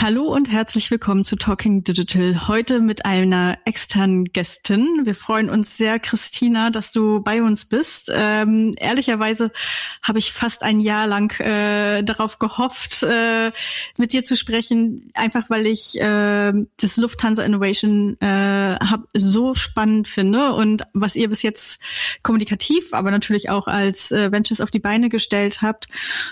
Hallo und herzlich willkommen zu Talking Digital. Heute mit einer externen Gästin. Wir freuen uns sehr, Christina, dass du bei uns bist. Ähm, ehrlicherweise habe ich fast ein Jahr lang äh, darauf gehofft, äh, mit dir zu sprechen, einfach weil ich äh, das Lufthansa Innovation äh, hab, so spannend finde und was ihr bis jetzt kommunikativ, aber natürlich auch als äh, Ventures auf die Beine gestellt habt.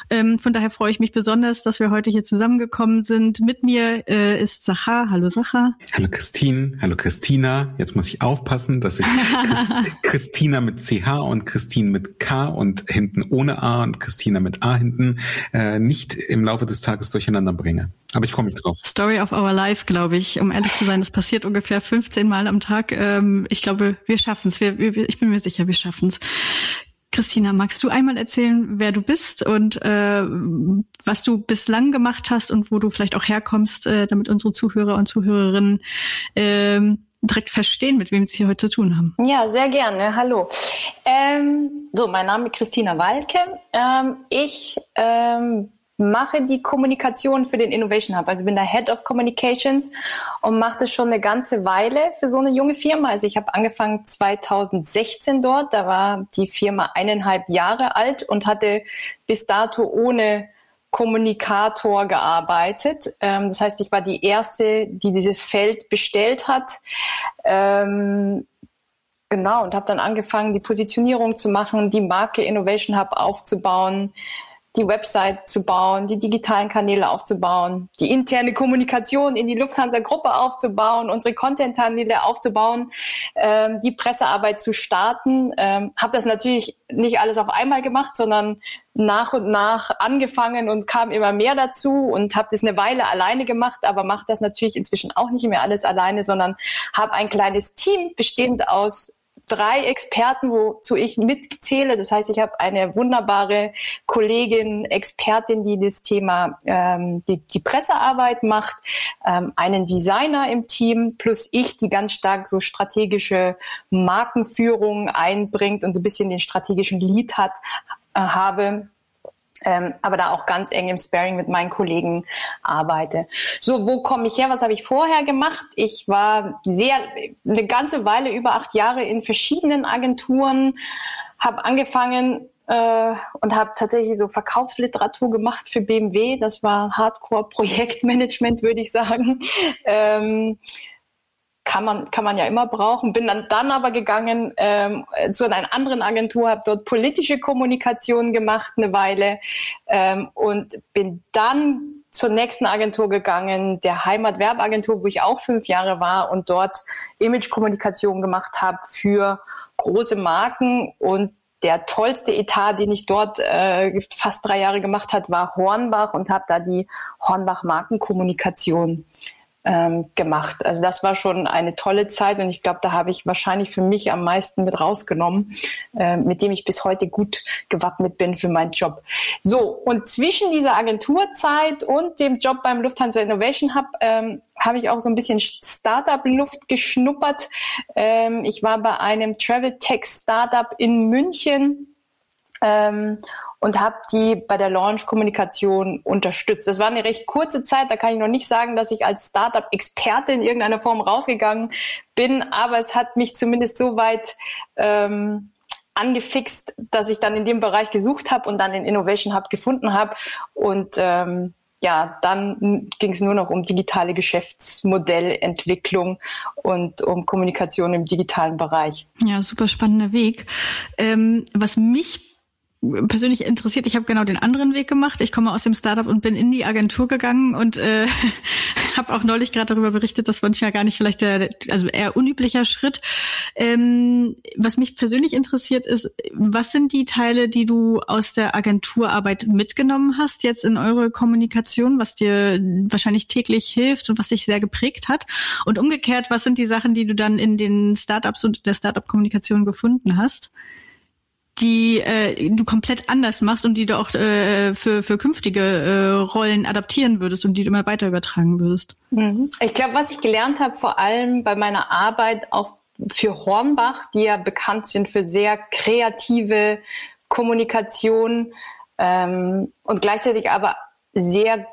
Ähm, von daher freue ich mich besonders, dass wir heute hier zusammengekommen sind mit mit mir äh, ist Sacha. Hallo Sacha. Hallo Christine. Hallo Christina. Jetzt muss ich aufpassen, dass ich Christ Christina mit CH und Christine mit K und hinten ohne A und Christina mit A hinten äh, nicht im Laufe des Tages durcheinander bringe. Aber ich freue mich drauf. Story of our life, glaube ich. Um ehrlich zu sein, das passiert ungefähr 15 Mal am Tag. Ähm, ich glaube, wir schaffen es. Ich bin mir sicher, wir schaffen es. Christina, magst du einmal erzählen, wer du bist und äh, was du bislang gemacht hast und wo du vielleicht auch herkommst, äh, damit unsere Zuhörer und Zuhörerinnen äh, direkt verstehen, mit wem sie hier heute zu tun haben? Ja, sehr gerne. Hallo. Ähm, so, mein Name ist Christina Walke. Ähm, ich ähm, mache die Kommunikation für den Innovation Hub. Also bin der Head of Communications und mache das schon eine ganze Weile für so eine junge Firma. Also ich habe angefangen 2016 dort. Da war die Firma eineinhalb Jahre alt und hatte bis dato ohne Kommunikator gearbeitet. Ähm, das heißt, ich war die erste, die dieses Feld bestellt hat. Ähm, genau, und habe dann angefangen, die Positionierung zu machen, die Marke Innovation Hub aufzubauen, die Website zu bauen, die digitalen Kanäle aufzubauen, die interne Kommunikation in die Lufthansa-Gruppe aufzubauen, unsere Content-Kanäle aufzubauen, ähm, die Pressearbeit zu starten. Ähm, habe das natürlich nicht alles auf einmal gemacht, sondern nach und nach angefangen und kam immer mehr dazu und habe das eine Weile alleine gemacht, aber mache das natürlich inzwischen auch nicht mehr alles alleine, sondern habe ein kleines Team bestehend aus drei Experten, wozu ich mitzähle. Das heißt, ich habe eine wunderbare Kollegin, Expertin, die das Thema ähm, die, die Pressearbeit macht, ähm, einen Designer im Team, plus ich, die ganz stark so strategische Markenführung einbringt und so ein bisschen den strategischen Lead hat, äh, habe ähm, aber da auch ganz eng im Sparing mit meinen Kollegen arbeite. So, wo komme ich her? Was habe ich vorher gemacht? Ich war sehr eine ganze Weile über acht Jahre in verschiedenen Agenturen, habe angefangen äh, und habe tatsächlich so Verkaufsliteratur gemacht für BMW. Das war Hardcore-Projektmanagement, würde ich sagen. Ähm, kann man, kann man ja immer brauchen. Bin dann, dann aber gegangen ähm, zu einer anderen Agentur, habe dort politische Kommunikation gemacht eine Weile ähm, und bin dann zur nächsten Agentur gegangen, der Heimatwerbagentur, wo ich auch fünf Jahre war und dort Imagekommunikation gemacht habe für große Marken und der tollste Etat, den ich dort äh, fast drei Jahre gemacht hat, war Hornbach und habe da die Hornbach Markenkommunikation ähm, gemacht. Also das war schon eine tolle Zeit und ich glaube, da habe ich wahrscheinlich für mich am meisten mit rausgenommen, äh, mit dem ich bis heute gut gewappnet bin für meinen Job. So, und zwischen dieser Agenturzeit und dem Job beim Lufthansa Innovation Hub ähm, habe ich auch so ein bisschen Startup-Luft geschnuppert. Ähm, ich war bei einem Travel Tech Startup in München ähm, und habe die bei der Launch-Kommunikation unterstützt. Das war eine recht kurze Zeit, da kann ich noch nicht sagen, dass ich als Startup-Experte in irgendeiner Form rausgegangen bin, aber es hat mich zumindest so weit ähm, angefixt, dass ich dann in dem Bereich gesucht habe und dann den Innovation Hub gefunden habe und ähm, ja, dann ging es nur noch um digitale Geschäftsmodellentwicklung und um Kommunikation im digitalen Bereich. Ja, super spannender Weg. Ähm, was mich persönlich interessiert. Ich habe genau den anderen Weg gemacht. Ich komme aus dem Startup und bin in die Agentur gegangen und äh, habe auch neulich gerade darüber berichtet, das manchmal gar nicht vielleicht der, also eher unüblicher Schritt. Ähm, was mich persönlich interessiert ist, was sind die Teile, die du aus der Agenturarbeit mitgenommen hast jetzt in eure Kommunikation, was dir wahrscheinlich täglich hilft und was dich sehr geprägt hat? Und umgekehrt, was sind die Sachen, die du dann in den Startups und der Startup-Kommunikation gefunden hast? Die äh, du komplett anders machst und die du auch äh, für, für künftige äh, Rollen adaptieren würdest und die du immer weiter übertragen würdest? Mhm. Ich glaube, was ich gelernt habe, vor allem bei meiner Arbeit auf, für Hornbach, die ja bekannt sind für sehr kreative Kommunikation ähm, und gleichzeitig aber sehr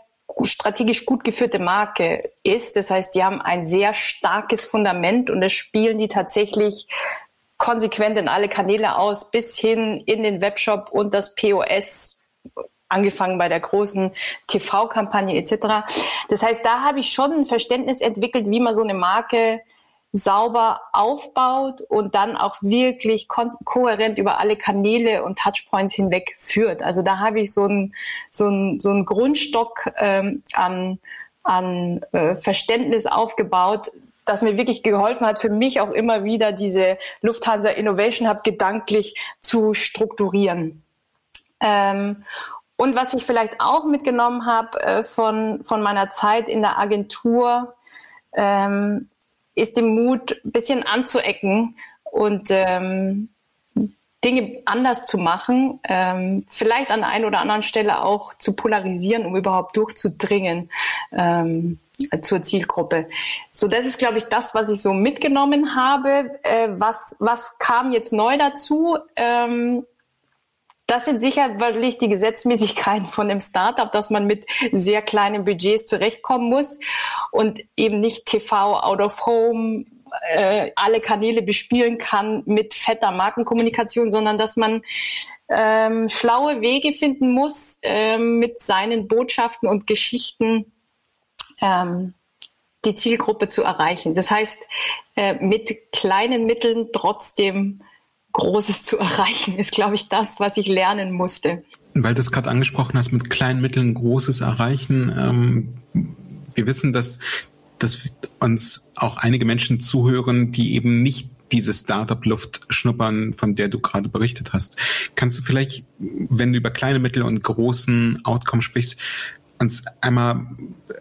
strategisch gut geführte Marke ist. Das heißt, die haben ein sehr starkes Fundament und das spielen die tatsächlich konsequent in alle Kanäle aus, bis hin in den Webshop und das POS angefangen bei der großen TV-Kampagne etc. Das heißt, da habe ich schon ein Verständnis entwickelt, wie man so eine Marke sauber aufbaut und dann auch wirklich kohärent über alle Kanäle und Touchpoints hinweg führt. Also da habe ich so einen so so einen Grundstock ähm, an, an äh, Verständnis aufgebaut, das mir wirklich geholfen hat, für mich auch immer wieder diese Lufthansa Innovation Hub gedanklich zu strukturieren. Ähm, und was ich vielleicht auch mitgenommen habe äh, von, von meiner Zeit in der Agentur, ähm, ist den Mut, ein bisschen anzuecken und ähm, Dinge anders zu machen, ähm, vielleicht an der einen oder anderen Stelle auch zu polarisieren, um überhaupt durchzudringen ähm, zur Zielgruppe. So, das ist, glaube ich, das, was ich so mitgenommen habe. Äh, was, was kam jetzt neu dazu? Ähm, das sind sicherlich die Gesetzmäßigkeiten von dem Startup, dass man mit sehr kleinen Budgets zurechtkommen muss und eben nicht TV, Out of Home, äh, alle Kanäle bespielen kann mit fetter Markenkommunikation, sondern dass man ähm, schlaue Wege finden muss, ähm, mit seinen Botschaften und Geschichten ähm, die Zielgruppe zu erreichen. Das heißt, äh, mit kleinen Mitteln trotzdem Großes zu erreichen, ist, glaube ich, das, was ich lernen musste. Weil du es gerade angesprochen hast, mit kleinen Mitteln Großes erreichen. Ähm, wir wissen, dass, dass uns auch einige Menschen zuhören, die eben nicht diese Startup-Luft schnuppern, von der du gerade berichtet hast. Kannst du vielleicht, wenn du über kleine Mittel und großen Outcome sprichst, uns einmal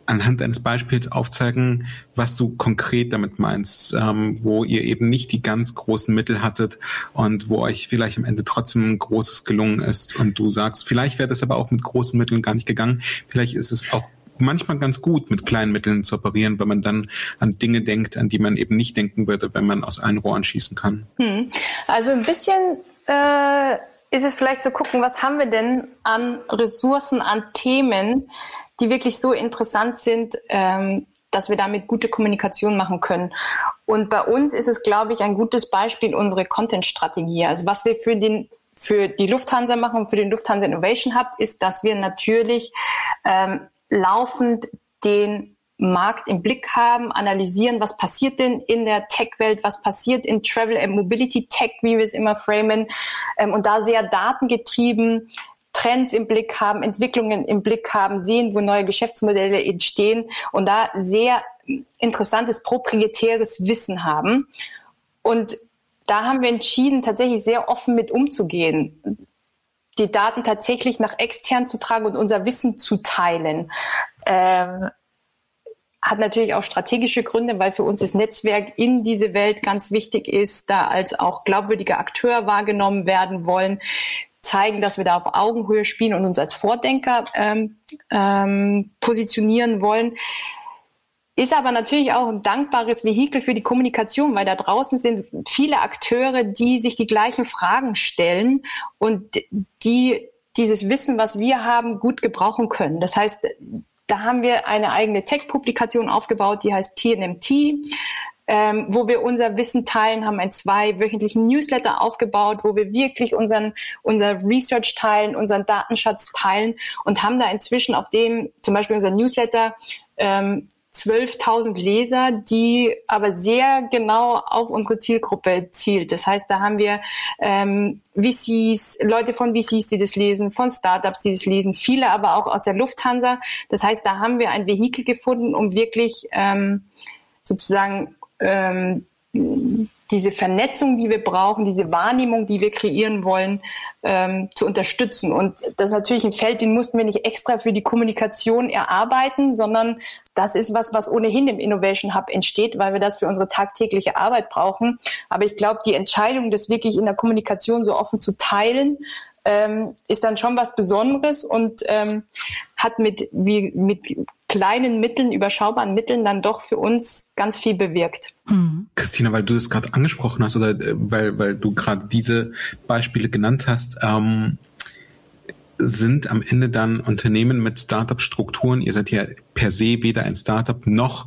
anhand eines Beispiels aufzeigen, was du konkret damit meinst, ähm, wo ihr eben nicht die ganz großen Mittel hattet und wo euch vielleicht am Ende trotzdem großes gelungen ist und du sagst, vielleicht wäre das aber auch mit großen Mitteln gar nicht gegangen, vielleicht ist es auch manchmal ganz gut, mit kleinen Mitteln zu operieren, weil man dann an Dinge denkt, an die man eben nicht denken würde, wenn man aus einem Rohr schießen kann. Hm. Also ein bisschen äh, ist es vielleicht zu gucken, was haben wir denn an Ressourcen, an Themen, die wirklich so interessant sind, ähm, dass wir damit gute Kommunikation machen können. Und bei uns ist es, glaube ich, ein gutes Beispiel unsere Content-Strategie. Also was wir für den für die Lufthansa machen und für den Lufthansa Innovation Hub ist, dass wir natürlich ähm, laufend den Markt im Blick haben, analysieren, was passiert denn in der Tech-Welt, was passiert in Travel and Mobility Tech, wie wir es immer framen, ähm, und da sehr datengetrieben Trends im Blick haben, Entwicklungen im Blick haben, sehen, wo neue Geschäftsmodelle entstehen und da sehr interessantes proprietäres Wissen haben. Und da haben wir entschieden, tatsächlich sehr offen mit umzugehen, die Daten tatsächlich nach extern zu tragen und unser Wissen zu teilen. Ähm, hat natürlich auch strategische Gründe, weil für uns das Netzwerk in diese Welt ganz wichtig ist, da als auch glaubwürdiger Akteur wahrgenommen werden wollen, zeigen, dass wir da auf Augenhöhe spielen und uns als Vordenker ähm, ähm, positionieren wollen. Ist aber natürlich auch ein dankbares Vehikel für die Kommunikation, weil da draußen sind viele Akteure, die sich die gleichen Fragen stellen und die dieses Wissen, was wir haben, gut gebrauchen können. Das heißt, da haben wir eine eigene Tech-Publikation aufgebaut, die heißt TNMT, ähm, wo wir unser Wissen teilen, haben einen zweiwöchentlichen Newsletter aufgebaut, wo wir wirklich unseren, unser Research teilen, unseren Datenschatz teilen und haben da inzwischen auf dem, zum Beispiel unser Newsletter, ähm, 12.000 Leser, die aber sehr genau auf unsere Zielgruppe zielt. Das heißt, da haben wir ähm, VCs, Leute von VCs, die das lesen, von Startups, die das lesen, viele aber auch aus der Lufthansa. Das heißt, da haben wir ein Vehikel gefunden, um wirklich ähm, sozusagen ähm, diese Vernetzung, die wir brauchen, diese Wahrnehmung, die wir kreieren wollen, ähm, zu unterstützen. Und das ist natürlich ein Feld, den mussten wir nicht extra für die Kommunikation erarbeiten, sondern das ist was, was ohnehin im Innovation Hub entsteht, weil wir das für unsere tagtägliche Arbeit brauchen. Aber ich glaube, die Entscheidung, das wirklich in der Kommunikation so offen zu teilen, ähm, ist dann schon was Besonderes und ähm, hat mit, wie, mit kleinen Mitteln, überschaubaren Mitteln dann doch für uns ganz viel bewirkt. Mhm. Christina, weil du das gerade angesprochen hast oder äh, weil, weil du gerade diese Beispiele genannt hast, ähm, sind am Ende dann Unternehmen mit Startup-Strukturen, ihr seid ja per se weder ein Startup noch,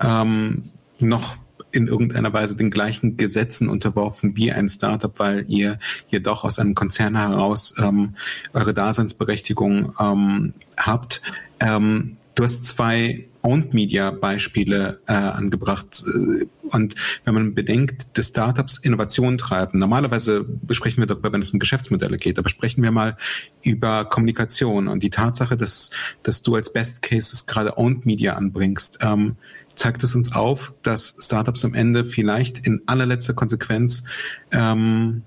ähm, noch in irgendeiner Weise den gleichen Gesetzen unterworfen wie ein Startup, weil ihr hier doch aus einem Konzern heraus ähm, eure Daseinsberechtigung ähm, habt. Ähm, du hast zwei Owned Media Beispiele äh, angebracht. Und wenn man bedenkt, dass Startups Innovationen treiben, normalerweise besprechen wir darüber, wenn es um Geschäftsmodelle geht, aber sprechen wir mal über Kommunikation und die Tatsache, dass, dass du als Best Cases gerade Owned Media anbringst. Ähm, zeigt es uns auf, dass Startups am Ende vielleicht in allerletzter Konsequenz ähm,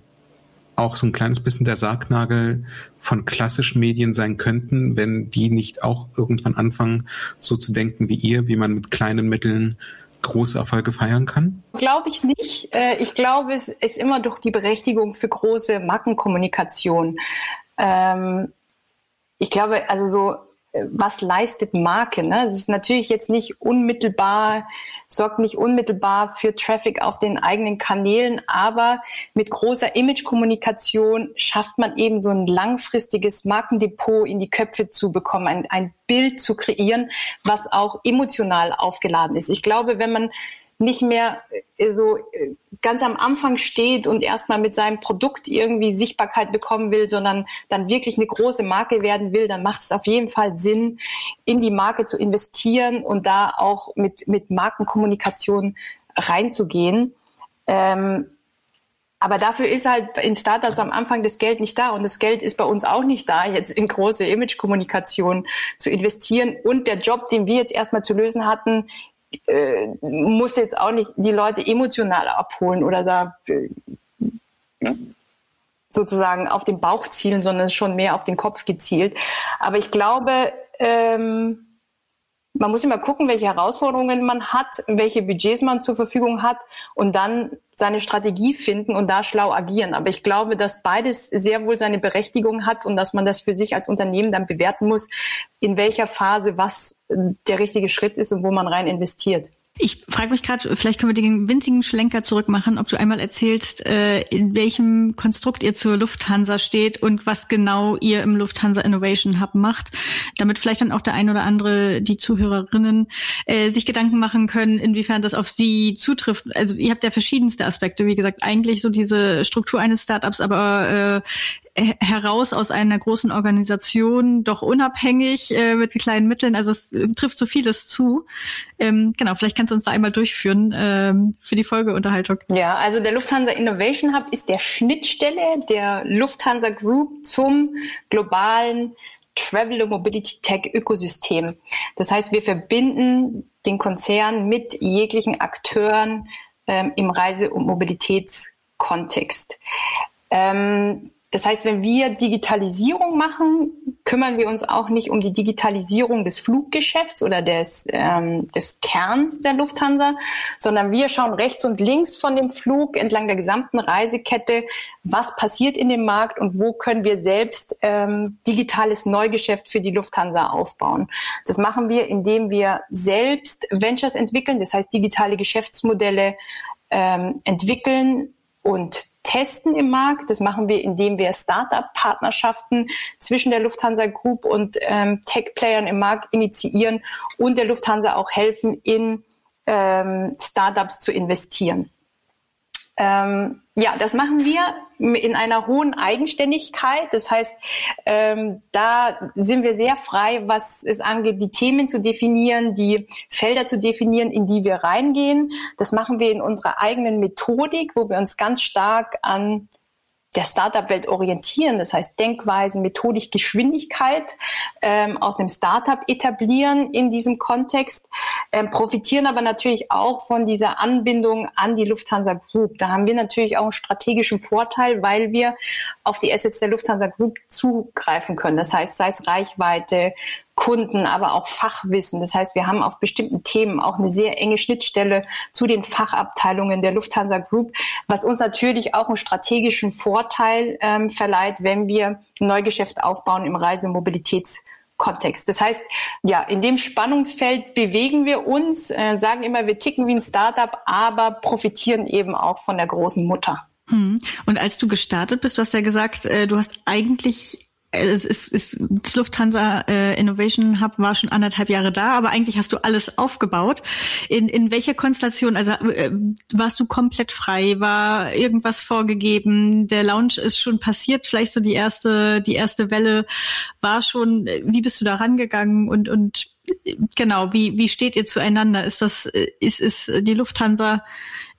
auch so ein kleines bisschen der Sargnagel von klassischen Medien sein könnten, wenn die nicht auch irgendwann anfangen, so zu denken wie ihr, wie man mit kleinen Mitteln große Erfolge feiern kann? Glaube ich nicht. Äh, ich glaube, es ist immer durch die Berechtigung für große Markenkommunikation. Ähm, ich glaube, also so was leistet Marke? Ne? Das ist natürlich jetzt nicht unmittelbar, sorgt nicht unmittelbar für Traffic auf den eigenen Kanälen, aber mit großer Imagekommunikation schafft man eben so ein langfristiges Markendepot in die Köpfe zu bekommen, ein, ein Bild zu kreieren, was auch emotional aufgeladen ist. Ich glaube, wenn man nicht mehr äh, so äh, ganz am Anfang steht und erstmal mit seinem Produkt irgendwie Sichtbarkeit bekommen will, sondern dann wirklich eine große Marke werden will, dann macht es auf jeden Fall Sinn, in die Marke zu investieren und da auch mit, mit Markenkommunikation reinzugehen. Ähm, aber dafür ist halt in Startups am Anfang das Geld nicht da und das Geld ist bei uns auch nicht da, jetzt in große Image-Kommunikation zu investieren. Und der Job, den wir jetzt erstmal zu lösen hatten, äh, muss jetzt auch nicht die Leute emotional abholen oder da äh, sozusagen auf den Bauch zielen, sondern schon mehr auf den Kopf gezielt. Aber ich glaube, ähm, man muss immer gucken, welche Herausforderungen man hat, welche Budgets man zur Verfügung hat und dann seine Strategie finden und da schlau agieren. Aber ich glaube, dass beides sehr wohl seine Berechtigung hat und dass man das für sich als Unternehmen dann bewerten muss, in welcher Phase was der richtige Schritt ist und wo man rein investiert. Ich frage mich gerade, vielleicht können wir den winzigen Schlenker zurückmachen, ob du einmal erzählst, äh, in welchem Konstrukt ihr zur Lufthansa steht und was genau ihr im Lufthansa Innovation Hub macht, damit vielleicht dann auch der ein oder andere, die Zuhörerinnen, äh, sich Gedanken machen können, inwiefern das auf sie zutrifft. Also ihr habt ja verschiedenste Aspekte, wie gesagt, eigentlich so diese Struktur eines Startups, aber äh, heraus aus einer großen Organisation, doch unabhängig äh, mit kleinen Mitteln. Also es äh, trifft so vieles zu. Ähm, genau, vielleicht kannst du uns da einmal durchführen ähm, für die Folgeunterhaltung. Ja, also der Lufthansa Innovation Hub ist der Schnittstelle der Lufthansa Group zum globalen Travel und Mobility Tech Ökosystem. Das heißt, wir verbinden den Konzern mit jeglichen Akteuren ähm, im Reise- und Mobilitätskontext. Ähm, das heißt, wenn wir Digitalisierung machen, kümmern wir uns auch nicht um die Digitalisierung des Fluggeschäfts oder des, ähm, des Kerns der Lufthansa, sondern wir schauen rechts und links von dem Flug entlang der gesamten Reisekette, was passiert in dem Markt und wo können wir selbst ähm, digitales Neugeschäft für die Lufthansa aufbauen. Das machen wir, indem wir selbst Ventures entwickeln, das heißt digitale Geschäftsmodelle ähm, entwickeln und testen im Markt. Das machen wir, indem wir Startup-Partnerschaften zwischen der Lufthansa Group und ähm, Tech-Playern im Markt initiieren und der Lufthansa auch helfen, in ähm, Startups zu investieren. Ähm, ja, das machen wir in einer hohen Eigenständigkeit. Das heißt, ähm, da sind wir sehr frei, was es angeht, die Themen zu definieren, die Felder zu definieren, in die wir reingehen. Das machen wir in unserer eigenen Methodik, wo wir uns ganz stark an der Startup-Welt orientieren, das heißt Denkweisen, Methodik, Geschwindigkeit ähm, aus dem Startup etablieren in diesem Kontext, ähm, profitieren aber natürlich auch von dieser Anbindung an die Lufthansa Group. Da haben wir natürlich auch einen strategischen Vorteil, weil wir auf die Assets der Lufthansa Group zugreifen können. Das heißt, sei es Reichweite, Kunden, aber auch Fachwissen. Das heißt, wir haben auf bestimmten Themen auch eine sehr enge Schnittstelle zu den Fachabteilungen der Lufthansa Group, was uns natürlich auch einen strategischen Vorteil ähm, verleiht, wenn wir ein Neugeschäft aufbauen im Reisemobilitätskontext. Das heißt, ja, in dem Spannungsfeld bewegen wir uns, äh, sagen immer, wir ticken wie ein Startup, aber profitieren eben auch von der großen Mutter. Hm. Und als du gestartet bist, du hast ja gesagt, äh, du hast eigentlich es ist, ist das Lufthansa äh, Innovation Hub war schon anderthalb Jahre da, aber eigentlich hast du alles aufgebaut. In, in welcher Konstellation? Also äh, warst du komplett frei? War irgendwas vorgegeben? Der Launch ist schon passiert, vielleicht so die erste, die erste Welle war schon. Wie bist du da rangegangen und und genau, wie wie steht ihr zueinander? Ist das ist ist die Lufthansa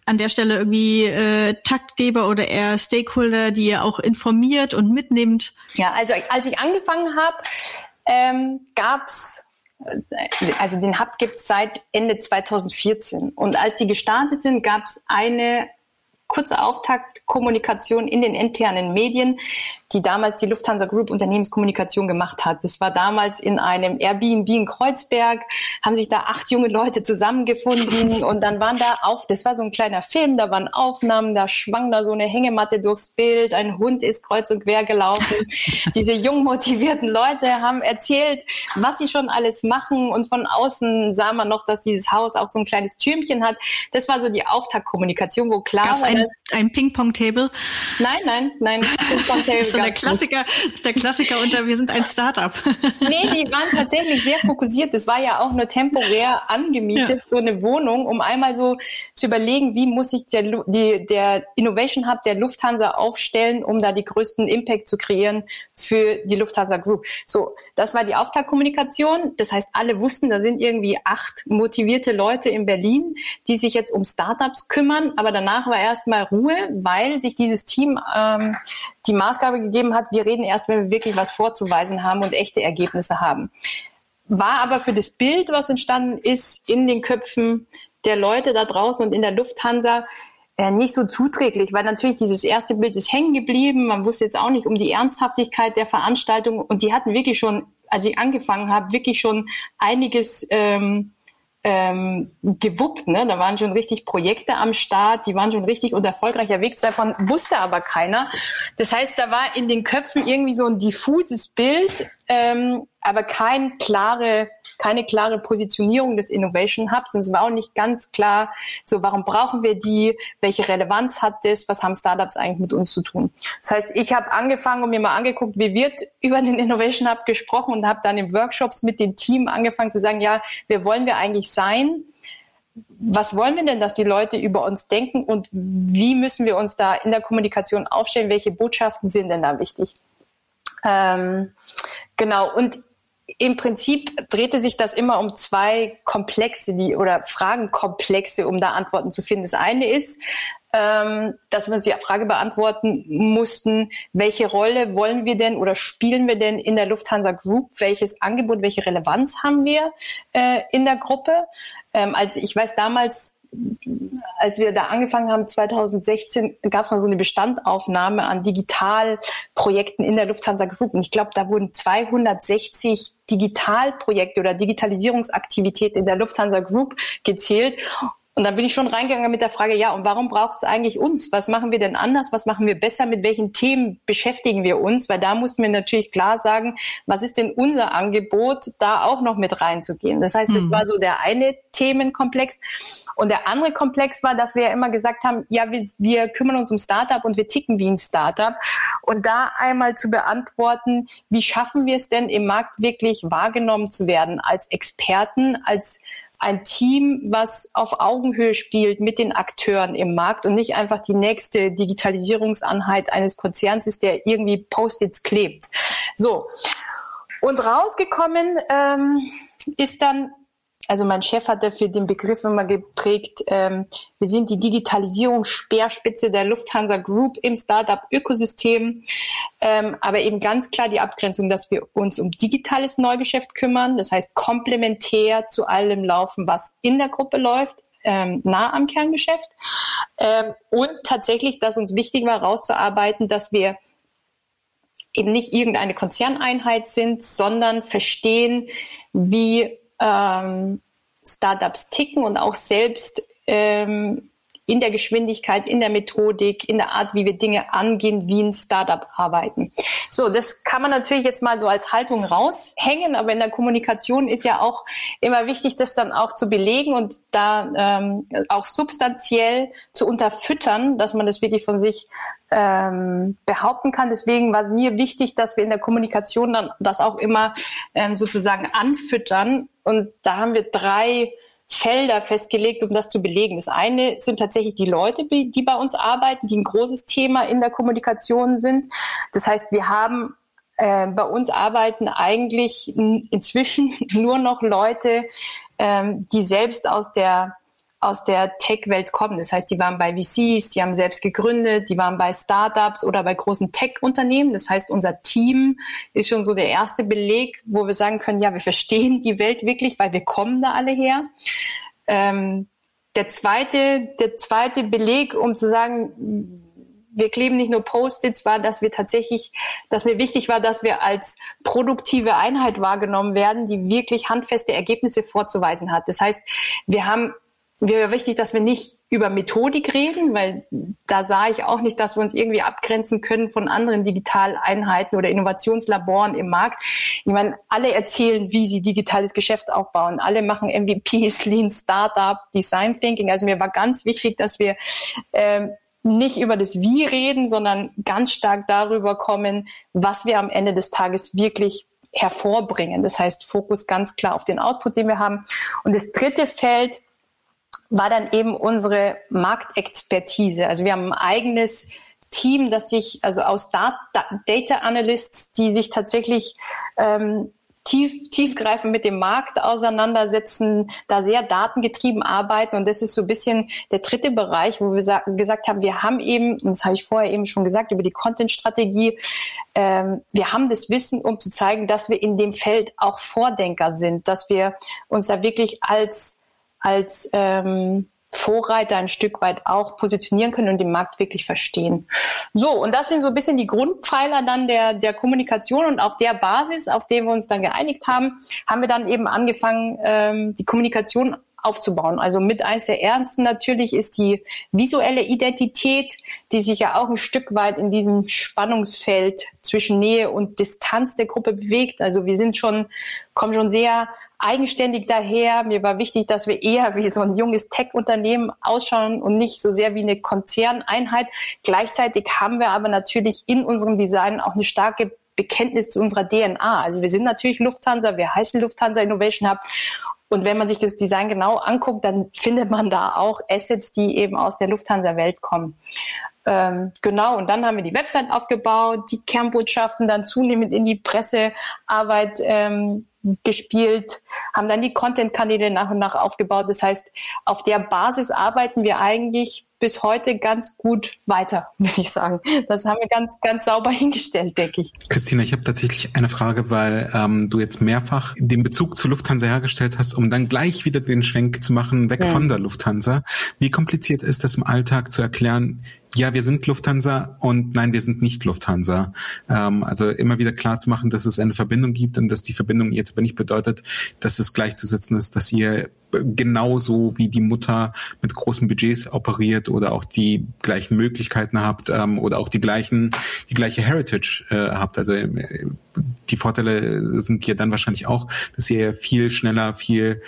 an der Stelle irgendwie äh, Taktgeber oder eher Stakeholder, die ihr auch informiert und mitnimmt? Ja, also als ich angefangen habe, ähm, gab äh, also den Hub gibt es seit Ende 2014. Und als sie gestartet sind, gab es eine kurze Auftaktkommunikation in den internen Medien, die damals die Lufthansa Group Unternehmenskommunikation gemacht hat. Das war damals in einem Airbnb in Kreuzberg, haben sich da acht junge Leute zusammengefunden und dann waren da auf, das war so ein kleiner Film, da waren Aufnahmen, da schwang da so eine Hängematte durchs Bild, ein Hund ist kreuz und quer gelaufen. Diese jung motivierten Leute haben erzählt, was sie schon alles machen und von außen sah man noch, dass dieses Haus auch so ein kleines Türmchen hat. Das war so die Auftaktkommunikation, wo klar Gab's war, ein, ein Ping-Pong-Table? Nein, nein, nein, Ping-Pong-Table so der Klassiker, ist der Klassiker unter wir sind ein Startup. nee, die waren tatsächlich sehr fokussiert. Das war ja auch nur temporär angemietet, ja. so eine Wohnung, um einmal so zu überlegen, wie muss sich der, die, der Innovation Hub der Lufthansa aufstellen, um da die größten Impact zu kreieren für die Lufthansa Group. So, das war die Auftaktkommunikation. Das heißt, alle wussten, da sind irgendwie acht motivierte Leute in Berlin, die sich jetzt um Startups kümmern. Aber danach war erstmal Ruhe, weil sich dieses Team ähm, die Maßgabe gegeben hat, wir reden erst, wenn wir wirklich was vorzuweisen haben und echte Ergebnisse haben. War aber für das Bild, was entstanden ist, in den Köpfen der Leute da draußen und in der Lufthansa äh, nicht so zuträglich, weil natürlich dieses erste Bild ist hängen geblieben. Man wusste jetzt auch nicht um die Ernsthaftigkeit der Veranstaltung und die hatten wirklich schon, als ich angefangen habe, wirklich schon einiges ähm, ähm, gewuppt. Ne? Da waren schon richtig Projekte am Start, die waren schon richtig und erfolgreicher Weg. Davon wusste aber keiner. Das heißt, da war in den Köpfen irgendwie so ein diffuses Bild, ähm, aber kein klare, keine klare Positionierung des Innovation Hubs. Und es war auch nicht ganz klar, so warum brauchen wir die, welche Relevanz hat das, was haben Startups eigentlich mit uns zu tun. Das heißt, ich habe angefangen und mir mal angeguckt, wie wird über den Innovation Hub gesprochen und habe dann in Workshops mit dem Team angefangen zu sagen, ja, wer wollen wir eigentlich sein? was wollen wir denn, dass die Leute über uns denken und wie müssen wir uns da in der Kommunikation aufstellen? Welche Botschaften sind denn da wichtig? Ähm, genau, und im Prinzip drehte sich das immer um zwei Komplexe die, oder Fragenkomplexe, um da Antworten zu finden. Das eine ist, ähm, dass wir uns die Frage beantworten mussten, welche Rolle wollen wir denn oder spielen wir denn in der Lufthansa Group? Welches Angebot, welche Relevanz haben wir äh, in der Gruppe? Ähm, also ich weiß damals, als wir da angefangen haben, 2016, gab es mal so eine Bestandaufnahme an Digitalprojekten in der Lufthansa Group. Und ich glaube, da wurden 260 Digitalprojekte oder Digitalisierungsaktivitäten in der Lufthansa Group gezählt. Und dann bin ich schon reingegangen mit der Frage, ja, und warum braucht es eigentlich uns? Was machen wir denn anders? Was machen wir besser? Mit welchen Themen beschäftigen wir uns? Weil da mussten wir natürlich klar sagen, was ist denn unser Angebot, da auch noch mit reinzugehen? Das heißt, das mhm. war so der eine Themenkomplex. Und der andere Komplex war, dass wir ja immer gesagt haben, ja, wir, wir kümmern uns um Startup und wir ticken wie ein Startup. Und da einmal zu beantworten, wie schaffen wir es denn im Markt wirklich wahrgenommen zu werden als Experten, als ein Team, was auf Augenhöhe spielt mit den Akteuren im Markt und nicht einfach die nächste Digitalisierungseinheit eines Konzerns ist, der irgendwie Post-its klebt. So. Und rausgekommen ähm, ist dann also mein Chef hat dafür den Begriff immer geprägt, ähm, wir sind die Digitalisierungsspeerspitze der Lufthansa Group im Startup-Ökosystem, ähm, aber eben ganz klar die Abgrenzung, dass wir uns um digitales Neugeschäft kümmern, das heißt komplementär zu allem laufen, was in der Gruppe läuft, ähm, nah am Kerngeschäft. Ähm, und tatsächlich, dass uns wichtig war, rauszuarbeiten, dass wir eben nicht irgendeine Konzerneinheit sind, sondern verstehen, wie ähm, Startups ticken und auch selbst ähm, in der Geschwindigkeit, in der Methodik, in der Art, wie wir Dinge angehen, wie ein Startup arbeiten. So, das kann man natürlich jetzt mal so als Haltung raushängen, aber in der Kommunikation ist ja auch immer wichtig, das dann auch zu belegen und da ähm, auch substanziell zu unterfüttern, dass man das wirklich von sich ähm, behaupten kann. Deswegen war es mir wichtig, dass wir in der Kommunikation dann das auch immer ähm, sozusagen anfüttern. Und da haben wir drei Felder festgelegt, um das zu belegen. Das eine sind tatsächlich die Leute, die bei uns arbeiten, die ein großes Thema in der Kommunikation sind. Das heißt, wir haben äh, bei uns arbeiten eigentlich inzwischen nur noch Leute, ähm, die selbst aus der aus der Tech-Welt kommen. Das heißt, die waren bei VCs, die haben selbst gegründet, die waren bei Startups oder bei großen Tech-Unternehmen. Das heißt, unser Team ist schon so der erste Beleg, wo wir sagen können, ja, wir verstehen die Welt wirklich, weil wir kommen da alle her. Ähm, der zweite, der zweite Beleg, um zu sagen, wir kleben nicht nur Post-its, war, dass wir tatsächlich, dass mir wichtig war, dass wir als produktive Einheit wahrgenommen werden, die wirklich handfeste Ergebnisse vorzuweisen hat. Das heißt, wir haben wäre wichtig, dass wir nicht über Methodik reden, weil da sah ich auch nicht, dass wir uns irgendwie abgrenzen können von anderen Digitaleinheiten oder Innovationslaboren im Markt. Ich meine, alle erzählen, wie sie digitales Geschäft aufbauen. Alle machen MVPs, Lean Startup, Design Thinking. Also mir war ganz wichtig, dass wir ähm, nicht über das Wie reden, sondern ganz stark darüber kommen, was wir am Ende des Tages wirklich hervorbringen. Das heißt, Fokus ganz klar auf den Output, den wir haben. Und das dritte Feld, war dann eben unsere Marktexpertise. Also wir haben ein eigenes Team, das sich, also aus Data Analysts, die sich tatsächlich ähm, tief, tiefgreifend mit dem Markt auseinandersetzen, da sehr datengetrieben arbeiten. Und das ist so ein bisschen der dritte Bereich, wo wir gesagt haben, wir haben eben, und das habe ich vorher eben schon gesagt, über die Content-Strategie, ähm, wir haben das Wissen, um zu zeigen, dass wir in dem Feld auch Vordenker sind, dass wir uns da wirklich als als ähm, Vorreiter ein Stück weit auch positionieren können und den Markt wirklich verstehen. So, und das sind so ein bisschen die Grundpfeiler dann der, der Kommunikation und auf der Basis, auf der wir uns dann geeinigt haben, haben wir dann eben angefangen, ähm, die Kommunikation aufzubauen. Also mit eins der ernsten natürlich ist die visuelle Identität, die sich ja auch ein Stück weit in diesem Spannungsfeld zwischen Nähe und Distanz der Gruppe bewegt. Also wir sind schon, kommen schon sehr eigenständig daher. Mir war wichtig, dass wir eher wie so ein junges Tech-Unternehmen ausschauen und nicht so sehr wie eine Konzerneinheit. Gleichzeitig haben wir aber natürlich in unserem Design auch eine starke Bekenntnis zu unserer DNA. Also wir sind natürlich Lufthansa, wir heißen Lufthansa Innovation Hub und wenn man sich das Design genau anguckt, dann findet man da auch Assets, die eben aus der Lufthansa-Welt kommen. Ähm, genau, und dann haben wir die Website aufgebaut, die Kernbotschaften dann zunehmend in die Pressearbeit ähm, gespielt, haben dann die Content-Kanäle nach und nach aufgebaut. Das heißt, auf der Basis arbeiten wir eigentlich bis heute ganz gut weiter, würde ich sagen. Das haben wir ganz, ganz sauber hingestellt, denke ich. Christina, ich habe tatsächlich eine Frage, weil ähm, du jetzt mehrfach den Bezug zur Lufthansa hergestellt hast, um dann gleich wieder den Schwenk zu machen, weg ja. von der Lufthansa. Wie kompliziert ist das im Alltag zu erklären, ja, wir sind Lufthansa und nein, wir sind nicht Lufthansa. Ähm, also immer wieder klar zu machen, dass es eine Verbindung gibt und dass die Verbindung jetzt aber nicht bedeutet, dass es gleichzusetzen ist, dass ihr genauso wie die Mutter mit großen Budgets operiert oder auch die gleichen Möglichkeiten habt ähm, oder auch die gleichen, die gleiche Heritage äh, habt. Also äh, die Vorteile sind hier dann wahrscheinlich auch, dass ihr viel schneller, viel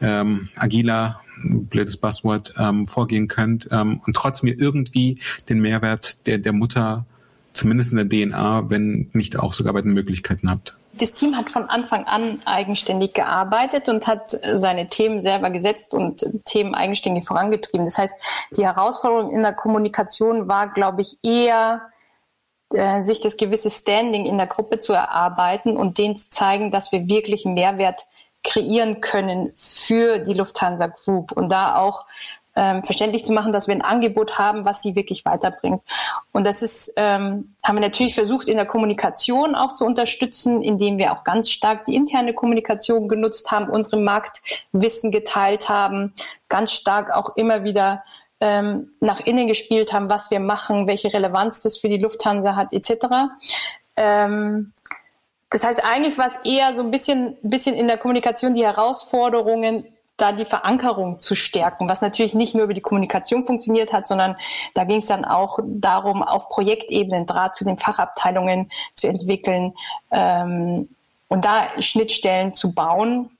ähm, agiler blödes Buzzword, ähm, vorgehen könnt ähm, und trotzdem irgendwie den Mehrwert der, der Mutter zumindest in der DNA, wenn nicht auch sogar bei den Möglichkeiten habt. Das Team hat von Anfang an eigenständig gearbeitet und hat seine Themen selber gesetzt und Themen eigenständig vorangetrieben. Das heißt, die Herausforderung in der Kommunikation war, glaube ich, eher äh, sich das gewisse Standing in der Gruppe zu erarbeiten und denen zu zeigen, dass wir wirklich Mehrwert kreieren können für die Lufthansa Group und da auch ähm, verständlich zu machen, dass wir ein Angebot haben, was sie wirklich weiterbringt. Und das ist, ähm, haben wir natürlich versucht, in der Kommunikation auch zu unterstützen, indem wir auch ganz stark die interne Kommunikation genutzt haben, unsere Marktwissen geteilt haben, ganz stark auch immer wieder ähm, nach innen gespielt haben, was wir machen, welche Relevanz das für die Lufthansa hat, etc. Ähm, das heißt, eigentlich war es eher so ein bisschen, bisschen in der Kommunikation die Herausforderungen, da die Verankerung zu stärken, was natürlich nicht nur über die Kommunikation funktioniert hat, sondern da ging es dann auch darum, auf Projektebene Draht zu den Fachabteilungen zu entwickeln ähm, und da Schnittstellen zu bauen.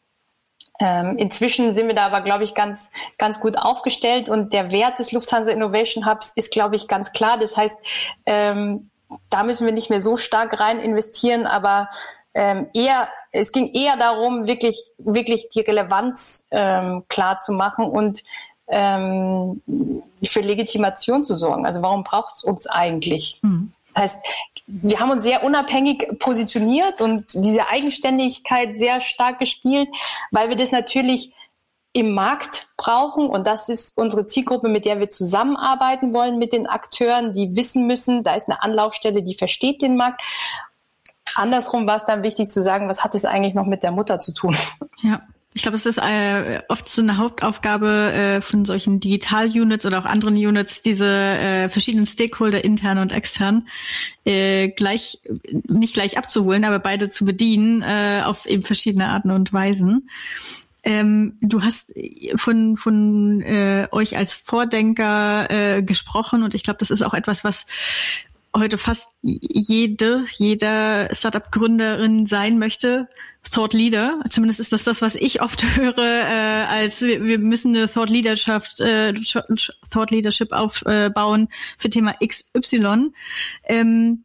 Ähm, inzwischen sind wir da aber, glaube ich, ganz, ganz gut aufgestellt und der Wert des Lufthansa Innovation Hubs ist, glaube ich, ganz klar. Das heißt, ähm, da müssen wir nicht mehr so stark rein investieren, aber ähm, eher, es ging eher darum, wirklich, wirklich die Relevanz ähm, klar zu machen und ähm, für Legitimation zu sorgen. Also warum braucht es uns eigentlich? Mhm. Das heißt, wir haben uns sehr unabhängig positioniert und diese Eigenständigkeit sehr stark gespielt, weil wir das natürlich im Markt brauchen. Und das ist unsere Zielgruppe, mit der wir zusammenarbeiten wollen, mit den Akteuren, die wissen müssen, da ist eine Anlaufstelle, die versteht den Markt. Andersrum war es dann wichtig zu sagen, was hat es eigentlich noch mit der Mutter zu tun? Ja. Ich glaube, es ist äh, oft so eine Hauptaufgabe äh, von solchen Digital-Units oder auch anderen Units, diese äh, verschiedenen Stakeholder, intern und extern, äh, gleich, nicht gleich abzuholen, aber beide zu bedienen äh, auf eben verschiedene Arten und Weisen. Ähm, du hast von, von äh, euch als Vordenker äh, gesprochen und ich glaube, das ist auch etwas, was heute fast jede, jeder Startup-Gründerin sein möchte. Thought Leader. Zumindest ist das das, was ich oft höre, äh, als wir, wir müssen eine Thought Leadership, äh, Thought Leadership aufbauen für Thema XY. Ähm,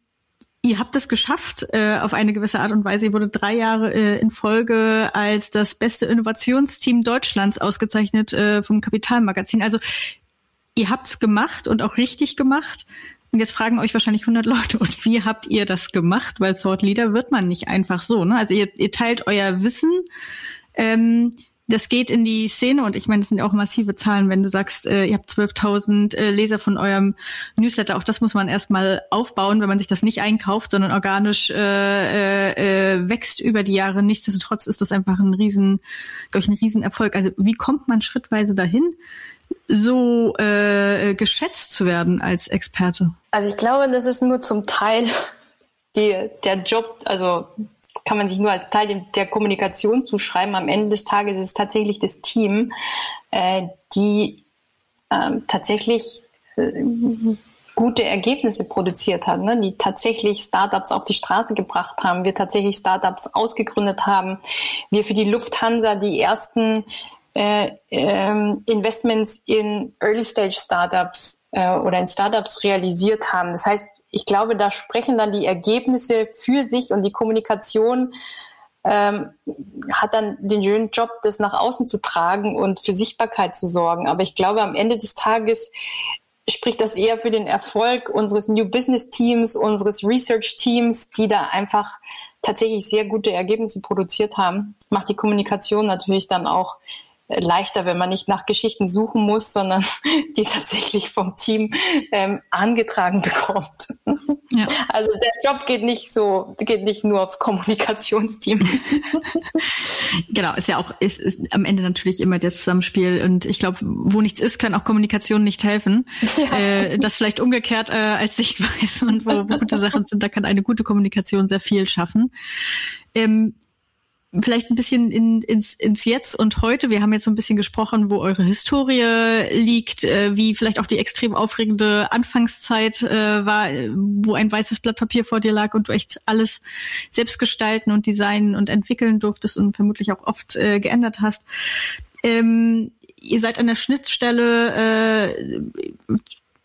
ihr habt es geschafft äh, auf eine gewisse Art und Weise. Ihr wurde drei Jahre äh, in Folge als das beste Innovationsteam Deutschlands ausgezeichnet äh, vom Kapitalmagazin. Also ihr habt es gemacht und auch richtig gemacht. Und jetzt fragen euch wahrscheinlich 100 Leute, und wie habt ihr das gemacht? Weil Thought Leader wird man nicht einfach so. Ne? Also ihr, ihr teilt euer Wissen. Ähm, das geht in die Szene und ich meine, das sind ja auch massive Zahlen, wenn du sagst, äh, ihr habt 12.000 äh, Leser von eurem Newsletter. Auch das muss man erstmal aufbauen, wenn man sich das nicht einkauft, sondern organisch äh, äh, äh wächst über die Jahre. Nichtsdestotrotz ist das einfach ein riesen, glaube ich, ein Riesenerfolg. Also wie kommt man schrittweise dahin? So äh, geschätzt zu werden als Experte? Also ich glaube, das ist nur zum Teil die, der Job, also kann man sich nur als Teil der Kommunikation zuschreiben. Am Ende des Tages ist es tatsächlich das Team, äh, die äh, tatsächlich gute Ergebnisse produziert hat, ne? die tatsächlich Startups auf die Straße gebracht haben, wir tatsächlich Startups ausgegründet haben, wir für die Lufthansa die ersten äh, ähm, Investments in Early-Stage-Startups äh, oder in Startups realisiert haben. Das heißt, ich glaube, da sprechen dann die Ergebnisse für sich und die Kommunikation ähm, hat dann den schönen Job, das nach außen zu tragen und für Sichtbarkeit zu sorgen. Aber ich glaube, am Ende des Tages spricht das eher für den Erfolg unseres New Business Teams, unseres Research Teams, die da einfach tatsächlich sehr gute Ergebnisse produziert haben. Macht die Kommunikation natürlich dann auch leichter, wenn man nicht nach Geschichten suchen muss, sondern die tatsächlich vom Team ähm, angetragen bekommt. Ja. Also der Job geht nicht so, geht nicht nur aufs Kommunikationsteam. genau, ist ja auch ist, ist am Ende natürlich immer das Zusammenspiel und ich glaube, wo nichts ist, kann auch Kommunikation nicht helfen. Ja. Äh, das vielleicht umgekehrt äh, als Sichtweise und wo, wo gute Sachen sind, da kann eine gute Kommunikation sehr viel schaffen. Ähm, vielleicht ein bisschen in, ins, ins Jetzt und heute. Wir haben jetzt so ein bisschen gesprochen, wo eure Historie liegt, äh, wie vielleicht auch die extrem aufregende Anfangszeit äh, war, wo ein weißes Blatt Papier vor dir lag und du echt alles selbst gestalten und designen und entwickeln durftest und vermutlich auch oft äh, geändert hast. Ähm, ihr seid an der Schnittstelle äh,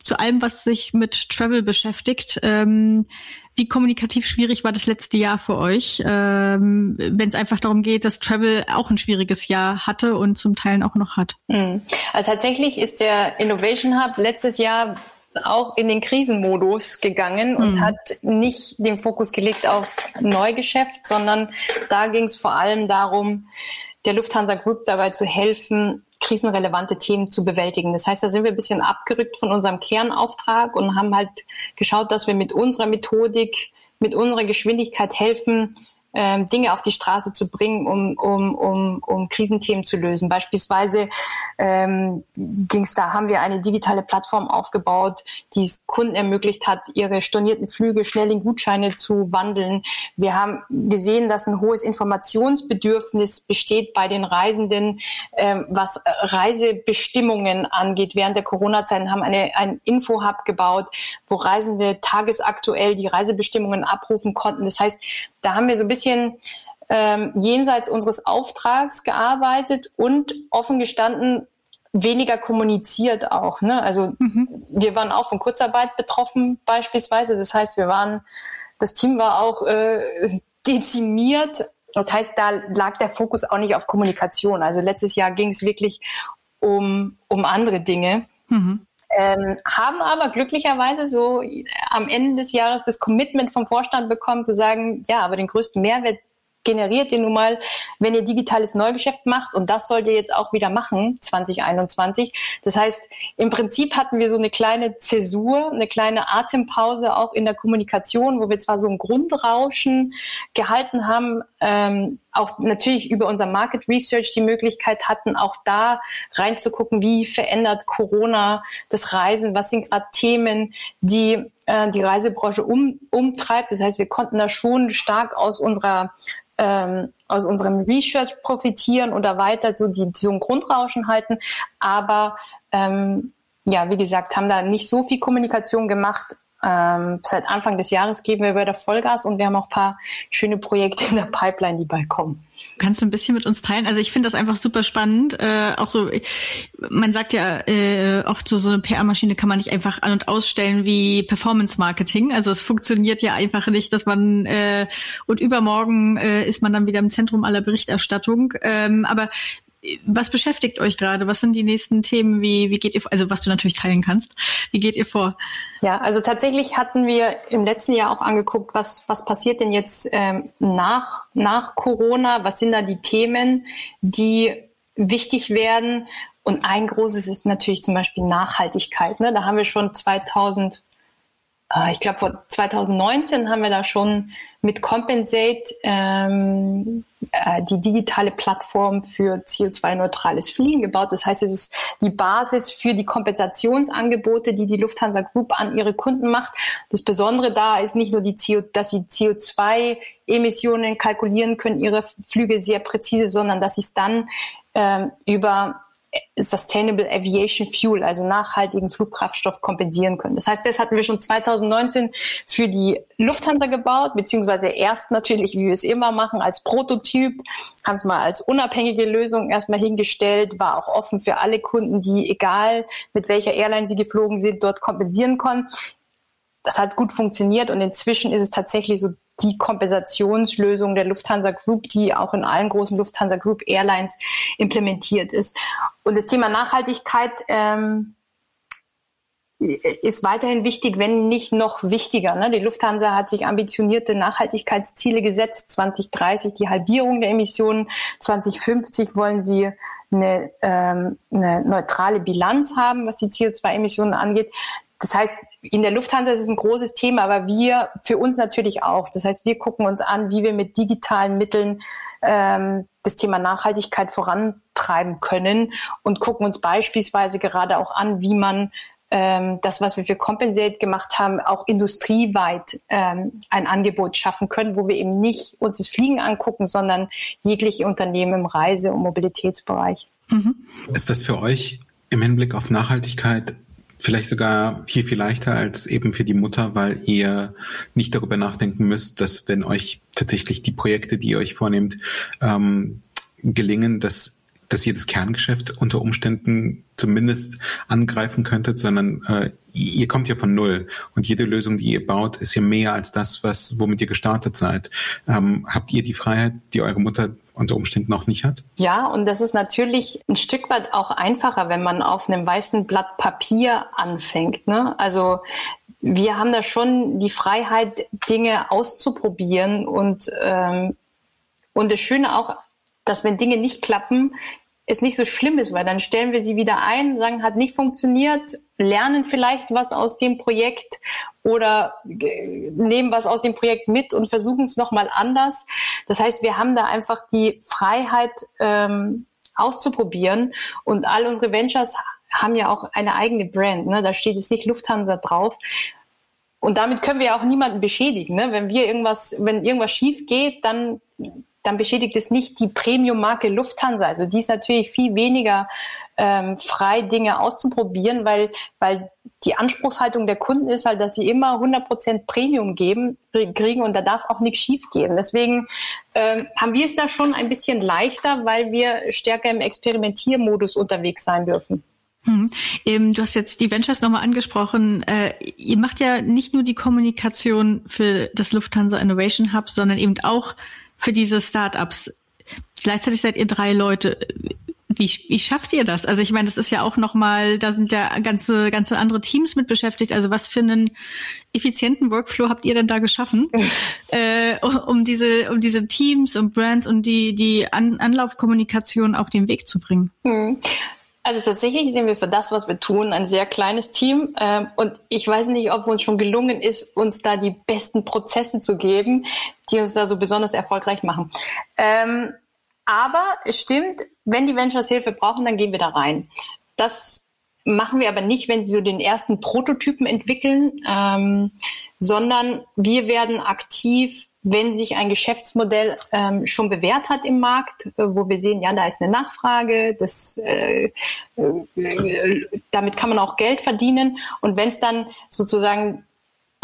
zu allem, was sich mit Travel beschäftigt. Ähm, wie kommunikativ schwierig war das letzte Jahr für euch, ähm, wenn es einfach darum geht, dass Travel auch ein schwieriges Jahr hatte und zum Teil auch noch hat? Mhm. Also tatsächlich ist der Innovation Hub letztes Jahr auch in den Krisenmodus gegangen und mhm. hat nicht den Fokus gelegt auf Neugeschäft, sondern da ging es vor allem darum, der Lufthansa Group dabei zu helfen, krisenrelevante Themen zu bewältigen. Das heißt, da sind wir ein bisschen abgerückt von unserem Kernauftrag und haben halt geschaut, dass wir mit unserer Methodik, mit unserer Geschwindigkeit helfen, ähm, Dinge auf die Straße zu bringen, um, um, um, um Krisenthemen zu lösen. Beispielsweise ähm, ging es da, haben wir eine digitale Plattform aufgebaut, die es Kunden ermöglicht hat, ihre stornierten Flüge schnell in Gutscheine zu wandeln. Wir haben gesehen, dass ein hohes Informationsbedürfnis besteht bei den Reisenden, ähm, was Reisebestimmungen angeht. Während der Corona-Zeiten haben eine, ein Info-Hub gebaut, wo Reisende tagesaktuell die Reisebestimmungen abrufen konnten. Das heißt, da haben wir so ein bisschen ähm, jenseits unseres Auftrags gearbeitet und offen gestanden weniger kommuniziert auch. Ne? Also mhm. wir waren auch von Kurzarbeit betroffen beispielsweise. Das heißt, wir waren, das Team war auch äh, dezimiert. Das heißt, da lag der Fokus auch nicht auf Kommunikation. Also letztes Jahr ging es wirklich um, um andere Dinge. Mhm. Ähm, haben aber glücklicherweise so am Ende des Jahres das Commitment vom Vorstand bekommen, zu sagen, ja, aber den größten Mehrwert generiert ihr nun mal, wenn ihr digitales Neugeschäft macht und das sollt ihr jetzt auch wieder machen 2021. Das heißt, im Prinzip hatten wir so eine kleine Zäsur, eine kleine Atempause auch in der Kommunikation, wo wir zwar so ein Grundrauschen gehalten haben, ähm, auch natürlich über unser Market Research die Möglichkeit hatten, auch da reinzugucken, wie verändert Corona das Reisen, was sind gerade Themen, die äh, die Reisebranche um, umtreibt. Das heißt, wir konnten da schon stark aus unserer ähm, aus unserem Research profitieren oder weiter so die, so ein Grundrauschen halten. Aber ähm, ja, wie gesagt, haben da nicht so viel Kommunikation gemacht, ähm, seit Anfang des Jahres geben wir wieder Vollgas und wir haben auch ein paar schöne Projekte in der Pipeline, die bald kommen. Kannst du ein bisschen mit uns teilen? Also ich finde das einfach super spannend. Äh, auch so, man sagt ja äh, oft so, so eine PR-Maschine kann man nicht einfach an- und ausstellen wie Performance-Marketing. Also es funktioniert ja einfach nicht, dass man äh, und übermorgen äh, ist man dann wieder im Zentrum aller Berichterstattung. Ähm, aber was beschäftigt euch gerade? Was sind die nächsten Themen? Wie, wie geht ihr, also was du natürlich teilen kannst, wie geht ihr vor? Ja, also tatsächlich hatten wir im letzten Jahr auch angeguckt, was, was passiert denn jetzt ähm, nach, nach Corona? Was sind da die Themen, die wichtig werden? Und ein großes ist natürlich zum Beispiel Nachhaltigkeit. Ne? Da haben wir schon 2000 äh, ich glaube, vor 2019 haben wir da schon mit Compensate ähm, äh, die digitale Plattform für CO2-neutrales Fliegen gebaut. Das heißt, es ist die Basis für die Kompensationsangebote, die die Lufthansa Group an ihre Kunden macht. Das Besondere da ist nicht nur die CO, dass sie CO2-Emissionen kalkulieren können, ihre Flüge sehr präzise, sondern dass sie es dann ähm, über Sustainable Aviation Fuel, also nachhaltigen Flugkraftstoff kompensieren können. Das heißt, das hatten wir schon 2019 für die Lufthansa gebaut, beziehungsweise erst natürlich, wie wir es immer machen, als Prototyp, haben es mal als unabhängige Lösung erstmal hingestellt, war auch offen für alle Kunden, die egal mit welcher Airline sie geflogen sind, dort kompensieren konnten. Das hat gut funktioniert und inzwischen ist es tatsächlich so die Kompensationslösung der Lufthansa Group, die auch in allen großen Lufthansa Group Airlines implementiert ist. Und das Thema Nachhaltigkeit ähm, ist weiterhin wichtig, wenn nicht noch wichtiger. Ne? Die Lufthansa hat sich ambitionierte Nachhaltigkeitsziele gesetzt. 2030 die Halbierung der Emissionen. 2050 wollen sie eine, ähm, eine neutrale Bilanz haben, was die CO2-Emissionen angeht. Das heißt, in der Lufthansa ist es ein großes Thema, aber wir, für uns natürlich auch. Das heißt, wir gucken uns an, wie wir mit digitalen Mitteln ähm, das Thema Nachhaltigkeit vorantreiben können und gucken uns beispielsweise gerade auch an, wie man ähm, das, was wir für Compensate gemacht haben, auch industrieweit ähm, ein Angebot schaffen können, wo wir eben nicht uns das Fliegen angucken, sondern jegliche Unternehmen im Reise- und Mobilitätsbereich. Mhm. Ist das für euch im Hinblick auf Nachhaltigkeit vielleicht sogar viel, viel leichter als eben für die Mutter, weil ihr nicht darüber nachdenken müsst, dass wenn euch tatsächlich die Projekte, die ihr euch vornehmt, ähm, gelingen, dass dass ihr das Kerngeschäft unter Umständen zumindest angreifen könntet, sondern äh, ihr kommt ja von null und jede Lösung, die ihr baut, ist ja mehr als das, was womit ihr gestartet seid. Ähm, habt ihr die Freiheit, die eure Mutter unter Umständen noch nicht hat? Ja, und das ist natürlich ein Stück weit auch einfacher, wenn man auf einem weißen Blatt Papier anfängt. Ne? Also wir haben da schon die Freiheit, Dinge auszuprobieren und ähm, und das Schöne auch dass wenn Dinge nicht klappen, es nicht so schlimm ist, weil dann stellen wir sie wieder ein, sagen, hat nicht funktioniert, lernen vielleicht was aus dem Projekt oder äh, nehmen was aus dem Projekt mit und versuchen es nochmal anders. Das heißt, wir haben da einfach die Freiheit ähm, auszuprobieren und all unsere Ventures haben ja auch eine eigene Brand. Ne? Da steht jetzt nicht Lufthansa drauf. Und damit können wir ja auch niemanden beschädigen. Ne? Wenn wir irgendwas, wenn irgendwas schief geht, dann dann beschädigt es nicht die Premium-Marke Lufthansa. Also die ist natürlich viel weniger ähm, frei, Dinge auszuprobieren, weil, weil die Anspruchshaltung der Kunden ist halt, dass sie immer 100% Premium geben, kriegen und da darf auch nichts schief gehen. Deswegen ähm, haben wir es da schon ein bisschen leichter, weil wir stärker im Experimentiermodus unterwegs sein dürfen. Hm. Du hast jetzt die Ventures nochmal angesprochen. Äh, ihr macht ja nicht nur die Kommunikation für das Lufthansa Innovation Hub, sondern eben auch für diese Startups. Gleichzeitig seid ihr drei Leute. Wie, wie schafft ihr das? Also ich meine, das ist ja auch nochmal, da sind ja ganze, ganze andere Teams mit beschäftigt. Also was für einen effizienten Workflow habt ihr denn da geschaffen, äh, um diese, um diese Teams und Brands und die, die An Anlaufkommunikation auf den Weg zu bringen? Hm. Also tatsächlich sind wir für das, was wir tun, ein sehr kleines Team. Ähm, und ich weiß nicht, ob uns schon gelungen ist, uns da die besten Prozesse zu geben, die uns da so besonders erfolgreich machen. Ähm, aber es stimmt, wenn die Ventures Hilfe brauchen, dann gehen wir da rein. Das machen wir aber nicht, wenn sie so den ersten Prototypen entwickeln, ähm, sondern wir werden aktiv wenn sich ein Geschäftsmodell ähm, schon bewährt hat im Markt, äh, wo wir sehen, ja, da ist eine Nachfrage, das, äh, äh, damit kann man auch Geld verdienen. Und wenn es dann sozusagen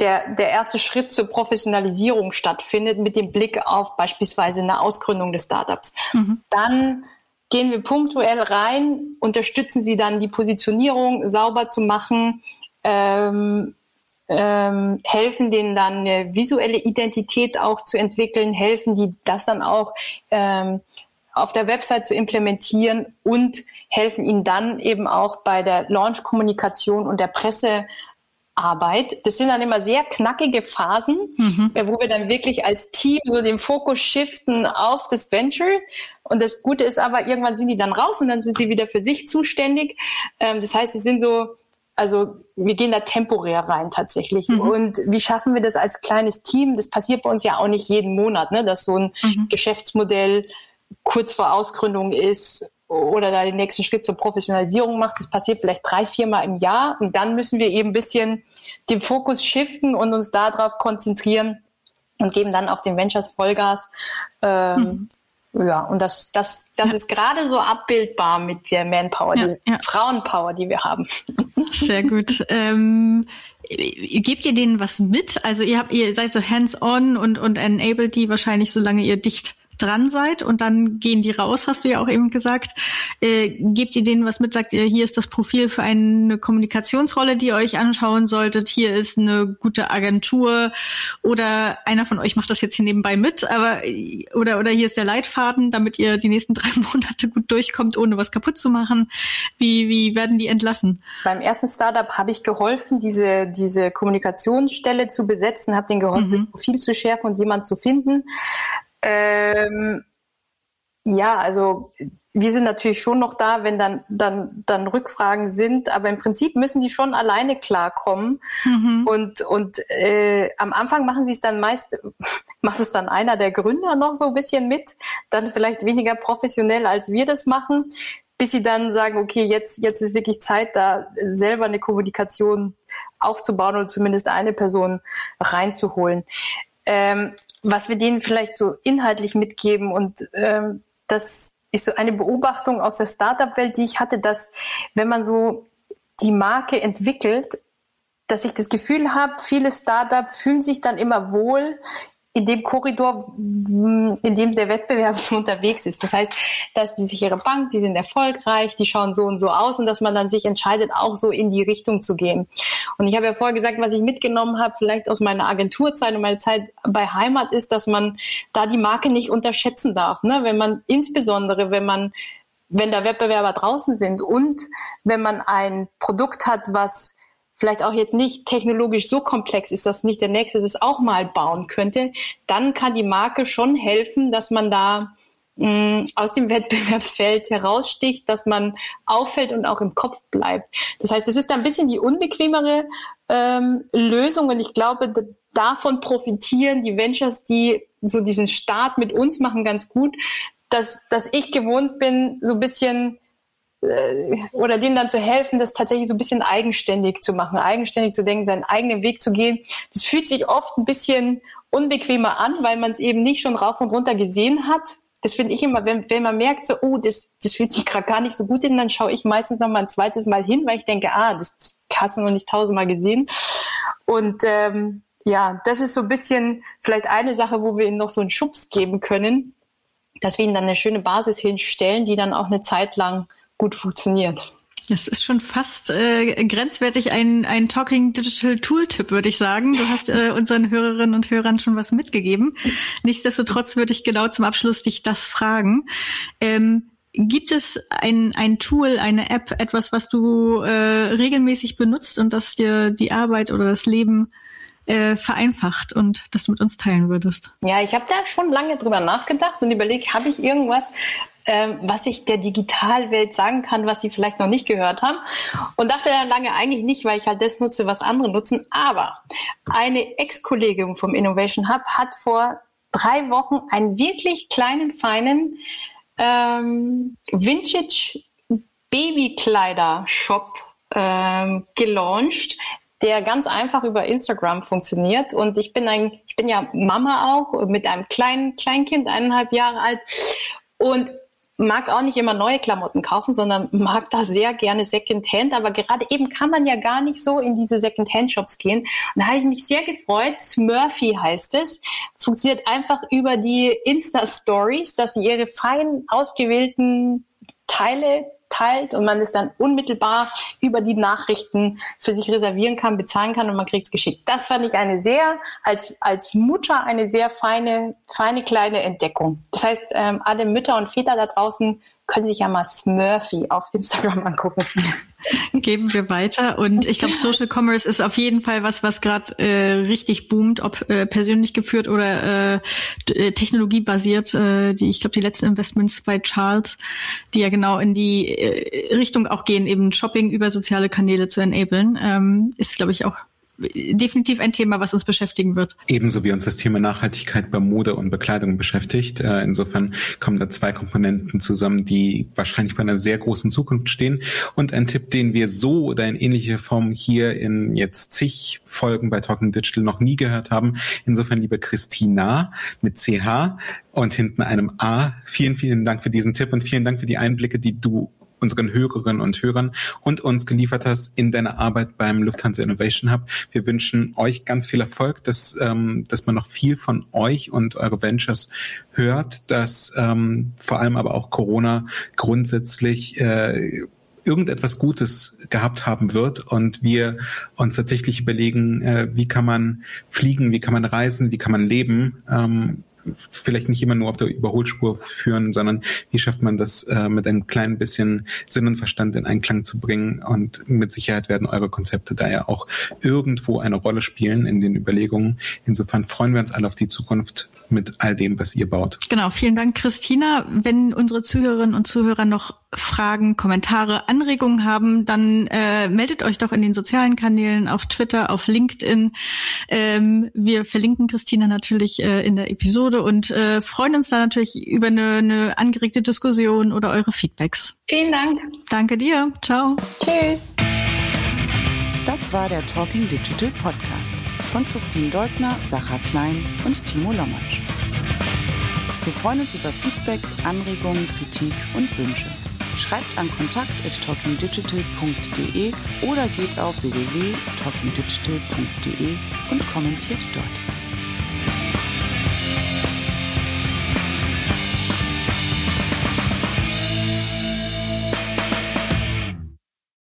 der, der erste Schritt zur Professionalisierung stattfindet, mit dem Blick auf beispielsweise eine Ausgründung des Startups, mhm. dann gehen wir punktuell rein, unterstützen sie dann die Positionierung sauber zu machen, ähm, ähm, helfen denen dann eine visuelle Identität auch zu entwickeln, helfen die das dann auch ähm, auf der Website zu implementieren und helfen ihnen dann eben auch bei der Launch-Kommunikation und der Pressearbeit. Das sind dann immer sehr knackige Phasen, mhm. Äh, wo wir dann wirklich als Team so den Fokus shiften auf das Venture. Und das Gute ist aber, irgendwann sind die dann raus und dann sind sie wieder für sich zuständig. Ähm, das heißt, sie sind so also wir gehen da temporär rein tatsächlich. Mhm. Und wie schaffen wir das als kleines Team? Das passiert bei uns ja auch nicht jeden Monat, ne? dass so ein mhm. Geschäftsmodell kurz vor Ausgründung ist oder da den nächsten Schritt zur Professionalisierung macht. Das passiert vielleicht drei, viermal im Jahr. Und dann müssen wir eben ein bisschen den Fokus shiften und uns darauf konzentrieren und geben dann auf den Ventures Vollgas. Ähm, mhm. Ja, und das, das, das ja. ist gerade so abbildbar mit der Manpower, ja, die ja. Frauenpower, die wir haben. Sehr gut. ähm, gebt ihr denen was mit? Also ihr habt, ihr seid so hands-on und, und enabled die wahrscheinlich, solange ihr dicht dran seid und dann gehen die raus, hast du ja auch eben gesagt. Äh, gebt ihr denen was mit, sagt ihr, hier ist das Profil für eine Kommunikationsrolle, die ihr euch anschauen solltet, hier ist eine gute Agentur oder einer von euch macht das jetzt hier nebenbei mit, aber oder oder hier ist der Leitfaden, damit ihr die nächsten drei Monate gut durchkommt, ohne was kaputt zu machen. Wie, wie werden die entlassen? Beim ersten Startup habe ich geholfen, diese, diese Kommunikationsstelle zu besetzen, habe denen geholfen, mhm. das Profil zu schärfen und jemand zu finden. Ähm, ja, also wir sind natürlich schon noch da, wenn dann, dann, dann Rückfragen sind, aber im Prinzip müssen die schon alleine klarkommen. Mhm. Und, und äh, am Anfang machen sie es dann meist, macht es dann einer der Gründer noch so ein bisschen mit, dann vielleicht weniger professionell, als wir das machen, bis sie dann sagen, okay, jetzt, jetzt ist wirklich Zeit, da selber eine Kommunikation aufzubauen oder zumindest eine Person reinzuholen. Ähm, was wir denen vielleicht so inhaltlich mitgeben und ähm, das ist so eine Beobachtung aus der Startup-Welt, die ich hatte, dass wenn man so die Marke entwickelt, dass ich das Gefühl habe, viele Startups fühlen sich dann immer wohl in dem Korridor, in dem der Wettbewerb unterwegs ist. Das heißt, dass die sichere Bank, die sind erfolgreich, die schauen so und so aus und dass man dann sich entscheidet, auch so in die Richtung zu gehen. Und ich habe ja vorher gesagt, was ich mitgenommen habe, vielleicht aus meiner Agenturzeit und meiner Zeit bei Heimat ist, dass man da die Marke nicht unterschätzen darf. Ne? Wenn man insbesondere, wenn man wenn da Wettbewerber draußen sind und wenn man ein Produkt hat, was vielleicht auch jetzt nicht technologisch so komplex ist, dass nicht der Nächste das auch mal bauen könnte, dann kann die Marke schon helfen, dass man da mh, aus dem Wettbewerbsfeld heraussticht, dass man auffällt und auch im Kopf bleibt. Das heißt, es ist ein bisschen die unbequemere ähm, Lösung und ich glaube, davon profitieren die Ventures, die so diesen Start mit uns machen, ganz gut, dass, dass ich gewohnt bin, so ein bisschen oder denen dann zu helfen, das tatsächlich so ein bisschen eigenständig zu machen, eigenständig zu denken, seinen eigenen Weg zu gehen. Das fühlt sich oft ein bisschen unbequemer an, weil man es eben nicht schon rauf und runter gesehen hat. Das finde ich immer, wenn, wenn man merkt, so, oh, das, das fühlt sich gerade gar nicht so gut an, dann schaue ich meistens noch mal ein zweites Mal hin, weil ich denke, ah, das, das hast du noch nicht tausendmal gesehen. Und ähm, ja, das ist so ein bisschen vielleicht eine Sache, wo wir ihnen noch so einen Schubs geben können, dass wir ihnen dann eine schöne Basis hinstellen, die dann auch eine Zeit lang gut funktioniert. Das ist schon fast äh, grenzwertig ein, ein Talking Digital Tooltip, würde ich sagen. Du hast äh, unseren Hörerinnen und Hörern schon was mitgegeben. Nichtsdestotrotz würde ich genau zum Abschluss dich das fragen. Ähm, gibt es ein, ein Tool, eine App, etwas, was du äh, regelmäßig benutzt und das dir die Arbeit oder das Leben äh, vereinfacht und das du mit uns teilen würdest? Ja, ich habe da schon lange drüber nachgedacht und überlegt, habe ich irgendwas, ähm, was ich der Digitalwelt sagen kann, was sie vielleicht noch nicht gehört haben. Und dachte dann lange eigentlich nicht, weil ich halt das nutze, was andere nutzen. Aber eine Ex-Kollegin vom Innovation Hub hat vor drei Wochen einen wirklich kleinen, feinen ähm, Vintage Babykleider-Shop ähm, gelauncht, der ganz einfach über Instagram funktioniert. Und ich bin ein, ich bin ja Mama auch mit einem kleinen Kleinkind, eineinhalb Jahre alt. Und mag auch nicht immer neue Klamotten kaufen, sondern mag da sehr gerne Secondhand. Aber gerade eben kann man ja gar nicht so in diese Secondhand-Shops gehen. Und da habe ich mich sehr gefreut. Smurfy heißt es. Funktioniert einfach über die Insta-Stories, dass sie ihre fein ausgewählten Teile teilt und man es dann unmittelbar über die Nachrichten für sich reservieren kann, bezahlen kann und man kriegt es geschickt. Das fand ich eine sehr, als, als Mutter eine sehr feine, feine kleine Entdeckung. Das heißt, ähm, alle Mütter und Väter da draußen können sich ja mal Smurfy auf Instagram angucken. Geben wir weiter. Und ich glaube, Social Commerce ist auf jeden Fall was, was gerade äh, richtig boomt, ob äh, persönlich geführt oder äh, technologiebasiert. Äh, die, ich glaube, die letzten Investments bei Charles, die ja genau in die äh, Richtung auch gehen, eben Shopping über soziale Kanäle zu enablen, ähm, ist, glaube ich, auch definitiv ein Thema, was uns beschäftigen wird. Ebenso wie uns das Thema Nachhaltigkeit bei Mode und Bekleidung beschäftigt. Äh, insofern kommen da zwei Komponenten zusammen, die wahrscheinlich bei einer sehr großen Zukunft stehen. Und ein Tipp, den wir so oder in ähnlicher Form hier in jetzt zig Folgen bei Talking Digital noch nie gehört haben. Insofern, liebe Christina mit CH und hinten einem A, vielen, vielen Dank für diesen Tipp und vielen Dank für die Einblicke, die du unseren Hörerinnen und Hörern und uns geliefert hast in deiner Arbeit beim Lufthansa Innovation Hub. Wir wünschen euch ganz viel Erfolg, dass, ähm, dass man noch viel von euch und eure Ventures hört, dass ähm, vor allem aber auch Corona grundsätzlich äh, irgendetwas Gutes gehabt haben wird und wir uns tatsächlich überlegen, äh, wie kann man fliegen, wie kann man reisen, wie kann man leben, ähm, vielleicht nicht immer nur auf der Überholspur führen, sondern wie schafft man das äh, mit einem kleinen bisschen Sinn und Verstand in Einklang zu bringen und mit Sicherheit werden eure Konzepte da ja auch irgendwo eine Rolle spielen in den Überlegungen. Insofern freuen wir uns alle auf die Zukunft mit all dem, was ihr baut. Genau, vielen Dank, Christina. Wenn unsere Zuhörerinnen und Zuhörer noch Fragen, Kommentare, Anregungen haben, dann äh, meldet euch doch in den sozialen Kanälen, auf Twitter, auf LinkedIn. Ähm, wir verlinken Christina natürlich äh, in der Episode und äh, freuen uns da natürlich über eine, eine angeregte Diskussion oder eure Feedbacks. Vielen Dank. Danke dir. Ciao. Tschüss. Das war der Talking Digital Podcast von Christine Deutner, Sacha Klein und Timo Lommatsch. Wir freuen uns über Feedback, Anregungen, Kritik und Wünsche. Schreibt an kontakt.talkingdigital.de oder geht auf www.talkingdigital.de und kommentiert dort.